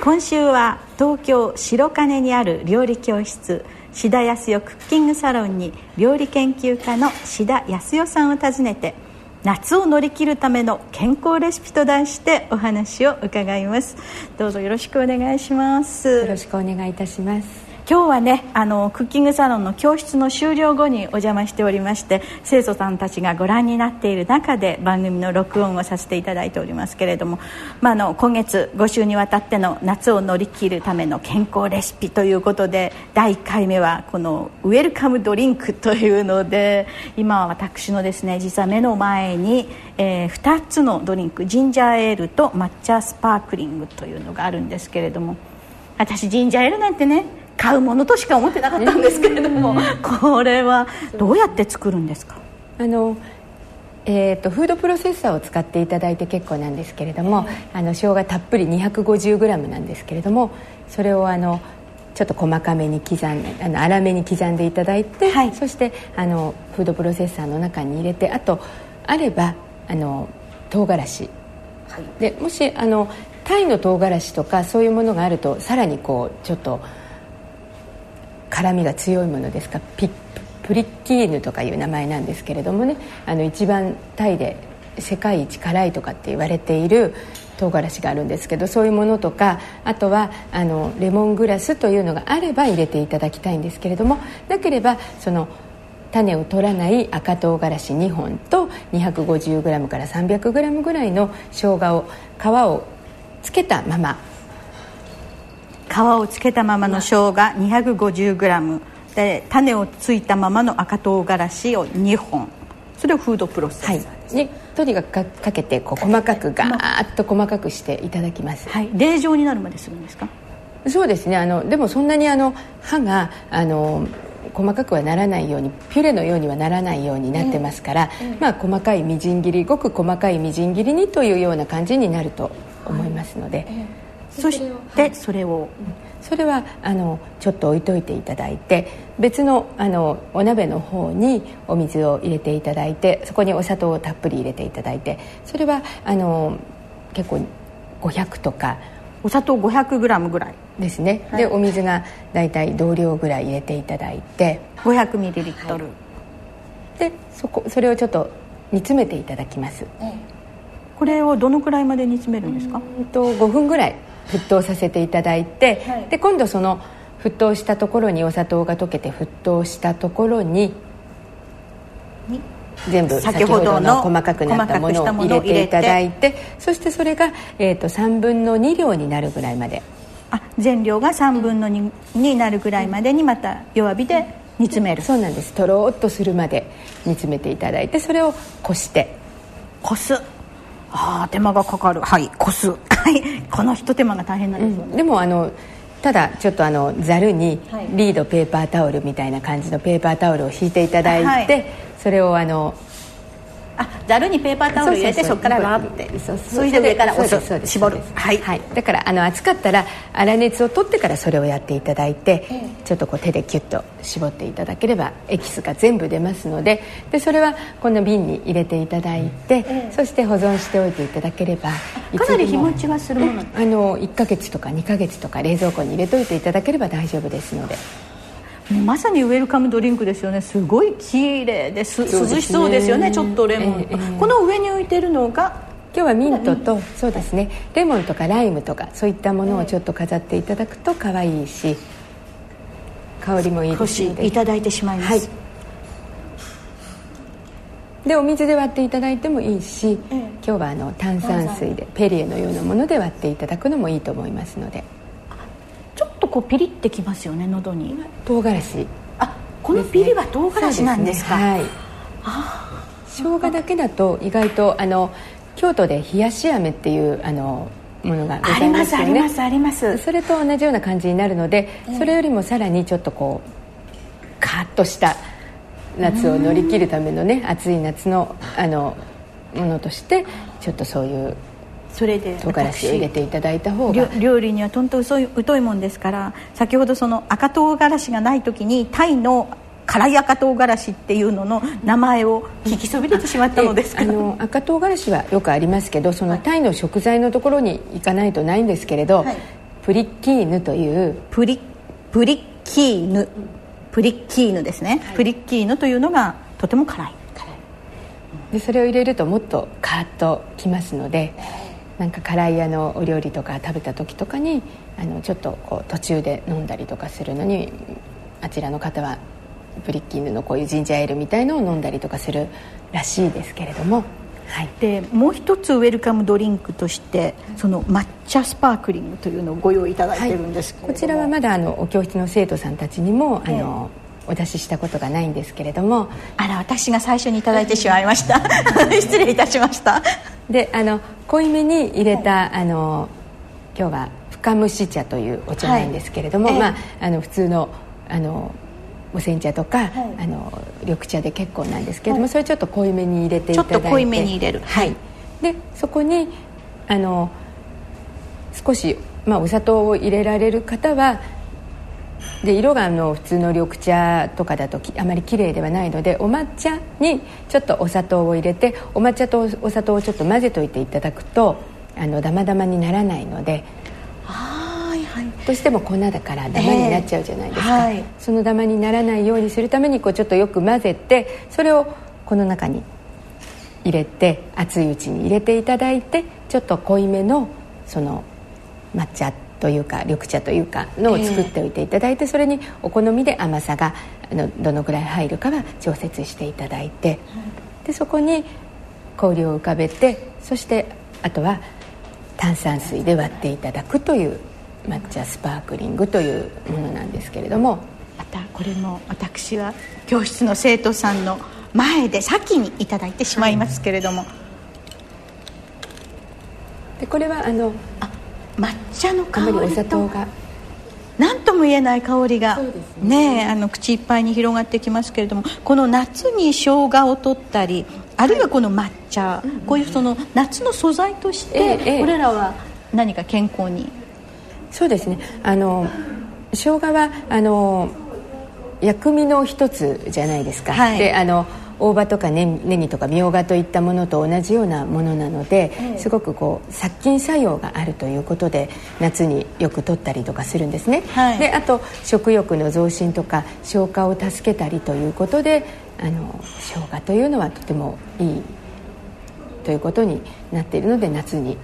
今週は東京白金にある料理教室志田康代クッキングサロンに料理研究家の志田康代さんを訪ねて夏を乗り切るための健康レシピと題してお話を伺います。どうぞよろしくお願いします。よろしくお願いいたします。今日はねあのクッキングサロンの教室の終了後にお邪魔しておりまして生徒さんたちがご覧になっている中で番組の録音をさせていただいておりますけれども、まあ、あの今月5週にわたっての夏を乗り切るための健康レシピということで第1回目はこのウェルカムドリンクというので今は私のですね実は目の前に、えー、2つのドリンクジンジャーエールと抹茶スパークリングというのがあるんですけれども私ジンジャーエールなんてね買うものとしか思ってなかったんですけれども、これはどうやって作るんですか？あのえーと、フードプロセッサーを使っていただいて結構なんですけれども、あの生姜たっぷり 250g なんですけれどもそれをあのちょっと細かめに刻んであの粗めに刻んでいただいて、はい、そしてあのフードプロセッサーの中に入れてあとあればあの唐辛子、はい、でもしあのタイの唐辛子とかそういうものがあるとさらにこうちょっと。辛みが強いものですか？ピップリッキーヌとかいう名前なんですけれどもね。あの一番タイで世界一辛いとかって言われている唐辛子があるんですけどそういうものとかあとはあのレモングラスというのがあれば入れていただきたいんですけれどもなければその種を取らない赤唐辛子2本と 250g から 300g ぐらいの生姜を皮をつけたまま皮をつけたままの生姜 250g で種をついたままの赤唐辛子を2本。それをフードプロセッサーです、はい、とにかくかけてこう細かくガーッと細かくしていただきます、はい、冷状になるまでするんですか？そうですね。あのでもそんなにあの歯があの細かくはならないようにピュレのようにはならないようになってますから、うん。うん、まあ、細かいみじん切りごく細かいみじん切りにというような感じになると思いますので。はいそしてそれを、それはあのちょっと置いといていただいて別のあのお鍋の方にお水を入れていただいてそこにお砂糖をたっぷり入れていただいてそれはあの結構500とかお砂糖 500g ぐらい。ですね、はい、でお水が大体同量ぐらい入れていただいて 500ml、はい、でそこそれをちょっと煮詰めていただきます、これをどのくらいまで煮詰めるんですか？と5分ぐらい沸騰させていただいて、はい、で今度その沸騰したところにお砂糖が溶けて沸騰したところに全部先ほどの細かくなったものを入れていただいてそしてそれが、えーと、3分の2量になるぐらいまで。あ全量が3分の2になるぐらいまでにまた弱火で煮詰める。そうなんです。とろっとするまで煮詰めていただいてそれをこして。こすああ手間がかかる。はい。こすはい。このひと手間が大変なんですよ。ね、うん、でもあのただちょっとあのざるにリードペーパータオルみたいな感じのペーパータオルを敷いていただいて、はい、それをあのあざるにペーパータオル入れてそこからわーって。それで上から押す。絞る。はい、はい、だからあの熱かったら粗熱を取ってからそれをやっていただいて、えー、ちょっとこう手でキュッと絞っていただければエキスが全部出ますのででそれはこの瓶に入れていただいて、えー、そして保存しておいていただければかなり日持ちがするもの。あの1か月とか2か月とか冷蔵庫に入れといていただければ大丈夫ですので。まさにウェルカムドリンクですよね。すごい綺麗です。涼しそうですよねちょっとレモン、えー、この上に置いてるのが今日はミントとそうですね。レモンとかライムとかそういったものをちょっと飾っていただくと可愛いし香りもいいですので。いただいてしまいます、はい、でお水で割っていただいてもいいし、え今日はあの炭酸水でペリエのようなもので割っていただくのもいいと思いますのでこうピリってきますよね喉に。唐辛子。あこのピリは唐辛子なんですか、ね、はい。生姜だけだと意外とあの京都で冷やし飴っていうあのものがございますよね。ありますありますあります。それと同じような感じになるので、それよりもさらにちょっとこうカーッとした夏を乗り切るためのね暑い夏のあのものとしてちょっとそういうそれで唐辛子を入れていただいた方料が料理にはとんと疎い疎いもんですから先ほどその赤唐辛子がない時にタイの辛い赤唐辛子っていうのの名前を聞きそびれてしまったのですけあどの赤唐辛子はよくありますけどそのタイの食材のところに行かないとないんですけれど、はい。プリッキーヌという。プリプリッキーヌ。プリッキーヌですね、プリッキーヌというのがとても辛い。でそれを入れるともっとカーッときますのでなんか辛いあのお料理とか食べた時とかにあのちょっとこう途中で飲んだりとかするのにあちらの方はプリッキーヌのこういうジンジャーエールみたいのを飲んだりとかするらしいですけれども、はい、でもう一つウェルカムドリンクとしてその抹茶スパークリングというのをご用意いただいてるんですけれども、こちらはまだあのお教室の生徒さんたちにもあの、お出ししたことがないんですけれども。あら私が最初にいただいてしまいました。失礼いたしましたであの濃いめに入れた、あの今日は深蒸し茶というお茶なんですけれども、はい。ええ。まあ、あの普通のあのお煎茶とか、あの緑茶で結構なんですけれども、それちょっと濃いめに入れていただいて。ちょっと濃いめに入れる。はい。でそこにあの少し、まあ、お砂糖を入れられる方はで色があの普通の緑茶とかだときあまり綺麗ではないのでお抹茶にちょっとお砂糖を入れてお抹茶とお砂糖をちょっと混ぜといていただくとあのダマダマにならないのではいはい。どうしても粉だからダマになっちゃうじゃないですか、ええはい。そのダマにならないようにするためにこうちょっとよく混ぜてそれをこの中に入れて熱いうちに入れていただいてちょっと濃いめのその抹茶というか緑茶というかのを作っておいていただいて、それにお好みで甘さがあのどのくらい入るかは調節していただいて、でそこに氷を浮かべてそしてあとは炭酸水で割っていただくという抹茶スパークリングというものなんですけれども。またこれも私は教室の生徒さんの前で先にいただいてしまいますけれども、でこれはあのあ抹茶の香りと砂糖が。何とも言えない香りがね。えあの口いっぱいに広がってきますけれどもこの夏に生姜を取ったりあるいはこの抹茶、こういうその夏の素材として、ええええ。これらは何か健康に。そうですね。あの生姜はあの薬味の一つじゃないですか、はい。であの大葉とかネネギとかみょうがといったものと同じようなものなので、すごくこう殺菌作用があるということで夏によく取ったりとかするんですね、はい。であと食欲の増進とか消化を助けたりということであの生姜というのはとてもいいということになっているので夏に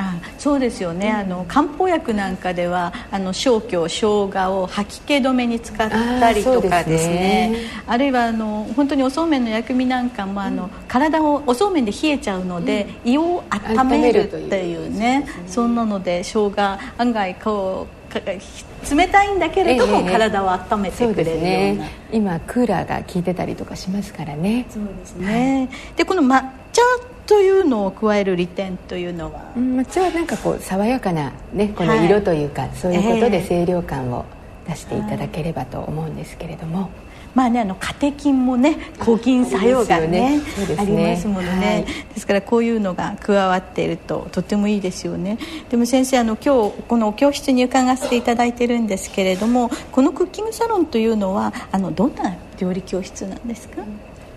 あそうですよね、あの漢方薬なんかではあの生姜生姜を吐き気止めに使ったりとかですね。ね。あるいはあの本当におそうめんの薬味なんかもあの、体をおそうめんで冷えちゃうので、胃を温めるっていうねそんなので生姜案外こうか冷たいんだけれども、ええ体を温めてくれるような。ね。今クーラーが効いてたりとかしますからね。そうですね、でこの抹茶というのを加える利点というのは、うん抹茶はなんかこう爽やかなねこのはい色というか、そういうことええ。で清涼感を出していただければと思うんですけれども、まあね、あのカテキンもね抗菌作用がねそうですよね。ありますものね、はい。ですからこういうのが加わっているととてもいいですよね。でも先生あの今日この教室に伺わせていただいてるんですけれどもこのクッキングサロンというのはあのどんな料理教室なんですか、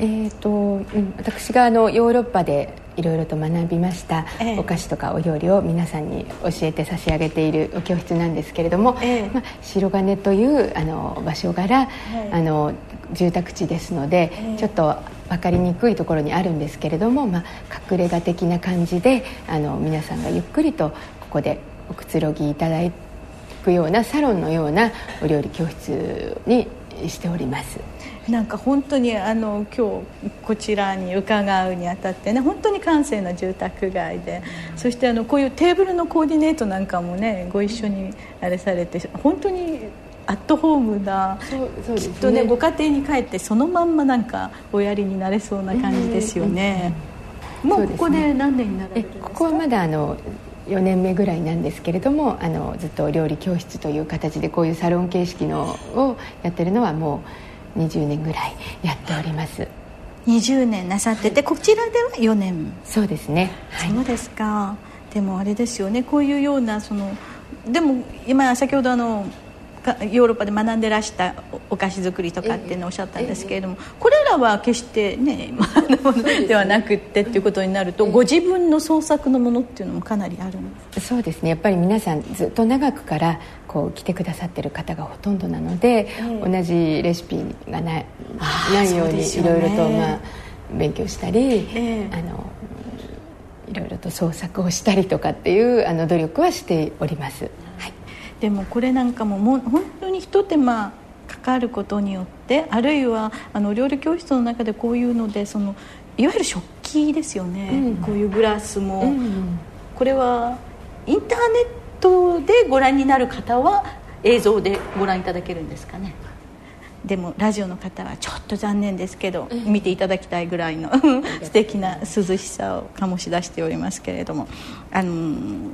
えーとうん、私があのヨーロッパでいろいろと学びましたええ。お菓子とかお料理を皆さんに教えて差し上げているお教室なんですけれども、ええ。まあ、白金というあの場所柄、あの住宅地ですので、ええ。ちょっと分かりにくいところにあるんですけれども、まあ、隠れ家的な感じであの皆さんがゆっくりとここでおくつろぎいただくようなサロンのようなお料理教室にしております。なんか本当にあの今日こちらに伺うにあたってね本当に閑静な住宅街で、そしてあのこういうテーブルのコーディネートなんかもねご一緒にあれされて本当にアットホームだそうそうですね。きっとねご家庭に帰ってそのまんまなんかおやりになれそうな感じですよね、もうここで何年になられえるんですか？ここはまだあの4年目ぐらいなんですけれどもあのずっと料理教室という形でこういうサロン形式のをやってるのはもう20年ぐらいやっております。20年なさっててこちらでは4年。そうですね、はい、そうですか。でもあれですよね。こういうようなそのでも今先ほどあのヨーロッパで学んでらしたお菓子作りとかっていうのをおっしゃったんですけれどもこれらは決してねものではなくってっていうことになるとご自分の創作のものっていうのもかなりあるんですそうですね。やっぱり皆さんずっと長くからこう来てくださってる方がほとんどなので、同じレシピがないないようにいろいろとまあ勉強したり、あのいろいろと創作をしたりとかっていうあの努力はしております。はいでもこれなんかももう本当にひと手間かかることによってあるいはあの料理教室の中でこういうのでそのいわゆる食器ですよね、うん、こういうグラスも、うん、これはインターネットでご覧になる方は映像でご覧いただけるんですかね。でもラジオの方はちょっと残念ですけど、見ていただきたいぐらいの素敵な涼しさを醸し出しておりますけれども。あの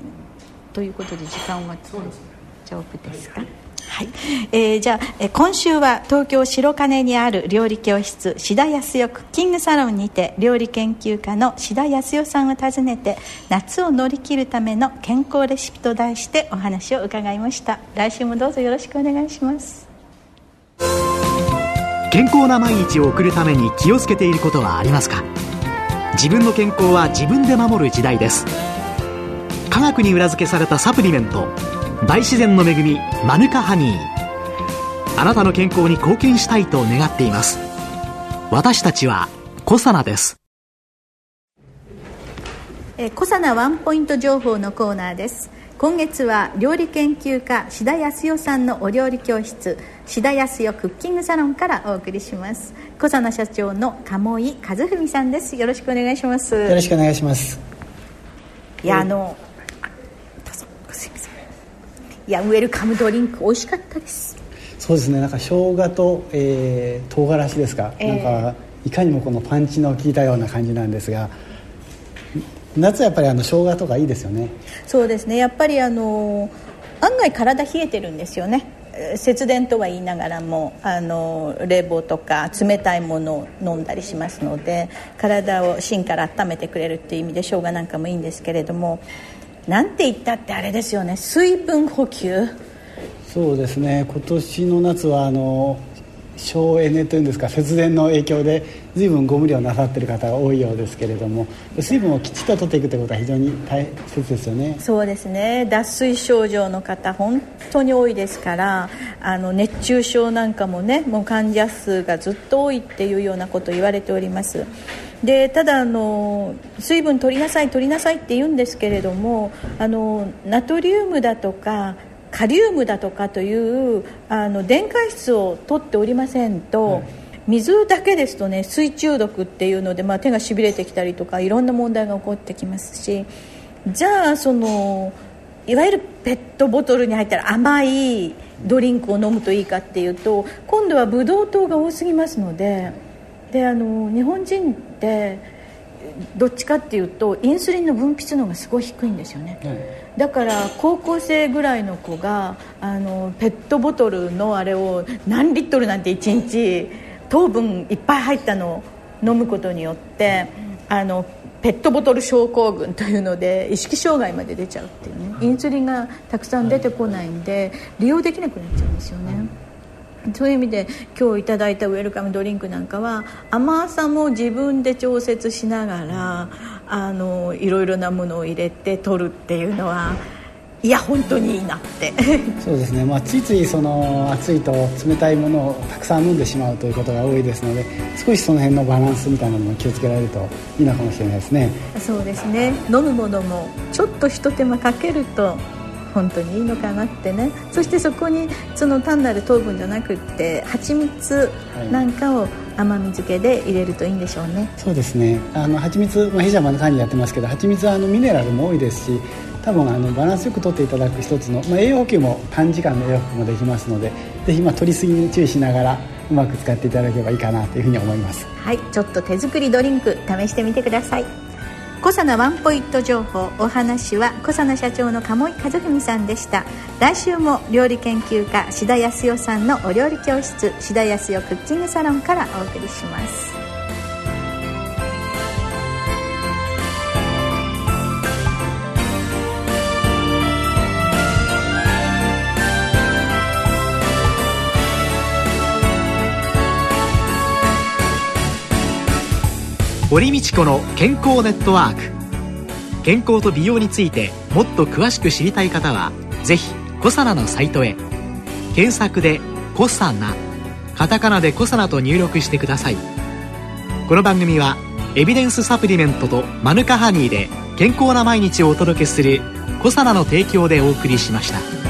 ということで時間は。そうですね丈夫ですか、はい、えー、じゃあ、えー、今週は東京白金にある料理教室志田康代クッキングサロンにて料理研究家の志田康代さんを訪ねて夏を乗り切るための健康レシピと題してお話を伺いました。来週もどうぞよろしくお願いします。健康な毎日を送るために気をつけていることはありますか？自分の健康は自分で守る時代です。科学に裏付けされたサプリメント大自然の恵みマヌカハニー。あなたの健康に貢献したいと願っています。私たちはコサナです。えコサナワンポイント情報のコーナーです。今月は料理研究家志田康代さんのお料理教室志田康代クッキングサロンからお送りします。小佐野社長の鴨井和文さんです。よろしくお願いします。よろしくお願いします。いやあのいやウェルカムドリンク美味しかったです。そうですね。なんか生姜と、えー、唐辛子ですか、えー、なんかいかにもこのパンチの効いたような感じなんですが夏はやっぱりあの生姜とかいいですよね。そうですね。やっぱりあの案外体冷えてるんですよね。節電とは言いながらもあの冷房とか冷たいものを飲んだりしますので体を芯から温めてくれるっていう意味で生姜なんかもいいんですけれどもなんて言ったってあれですよね。水分補給。そうですね。今年の夏はあの省エネというんですか節電の影響で随分ご無理をなさっている方が多いようですけれども水分をきちっと取っていくということは非常に大切ですよね。そうですね。脱水症状の方本当に多いですからあの熱中症なんかもねもう患者数がずっと多いっていうようなことを言われておりますでただあの水分取りなさい取りなさいって言うんですけれどもあのナトリウムだとかカリウムだとかというあの電解質を取っておりませんと、はい、水だけですとね水中毒っていうので、まあ、手がしびれてきたりとかいろんな問題が起こってきますしじゃあそのいわゆるペットボトルに入ったら甘いドリンクを飲むといいかっていうと今度はブドウ糖が多すぎますので。であの日本人ってどっちかっていうとインスリンの分泌能がすごい低いんですよね、だから高校生ぐらいの子があのペットボトルのあれを何リットルなんて1日糖分いっぱい入ったのを飲むことによってあのペットボトル症候群というので意識障害まで出ちゃうっていうね。インスリンがたくさん出てこないんで利用できなくなっちゃうんですよね。そういう意味で今日いただいたウェルカムドリンクなんかは甘さも自分で調節しながらあのいろいろなものを入れて取るっていうのはいや本当にいいなって。そうですね、まあ、ついついその暑いと冷たいものをたくさん飲んでしまうということが多いですので少しその辺のバランスみたいなのも気をつけられるといいのかもしれないですね。そうですね。飲むものもちょっとひと手間かけると本当にいいのかなってね。そしてそこにその単なる糖分じゃなくって蜂蜜なんかを甘み漬けで入れるといいんでしょうね、そうですね。あの蜂蜜まあ、ヘジャマの管理やってますけど蜂蜜はあのミネラルも多いですし多分あのバランスよくとっていただく一つの、まあ、栄養補給も短時間の栄養補給もできますのでぜひまあ取りすぎに注意しながらうまく使っていただければいいかなというふうに思います。はい。ちょっと手作りドリンク試してみてください小佐ワンポイント情報お話は小佐社長の鴨井和文さんでした。来週も料理研究家志田康代さんのお料理教室志田康代クッキングサロンからお送りします。堀道子の健康ネットワーク。健康と美容についてもっと詳しく知りたい方はぜひコサナのサイトへ。検索で「コサナ」カタカナで「コサナ」と入力してください。この番組はエビデンスサプリメントとマヌカハニーで健康な毎日をお届けする「コサナの提供」でお送りしました。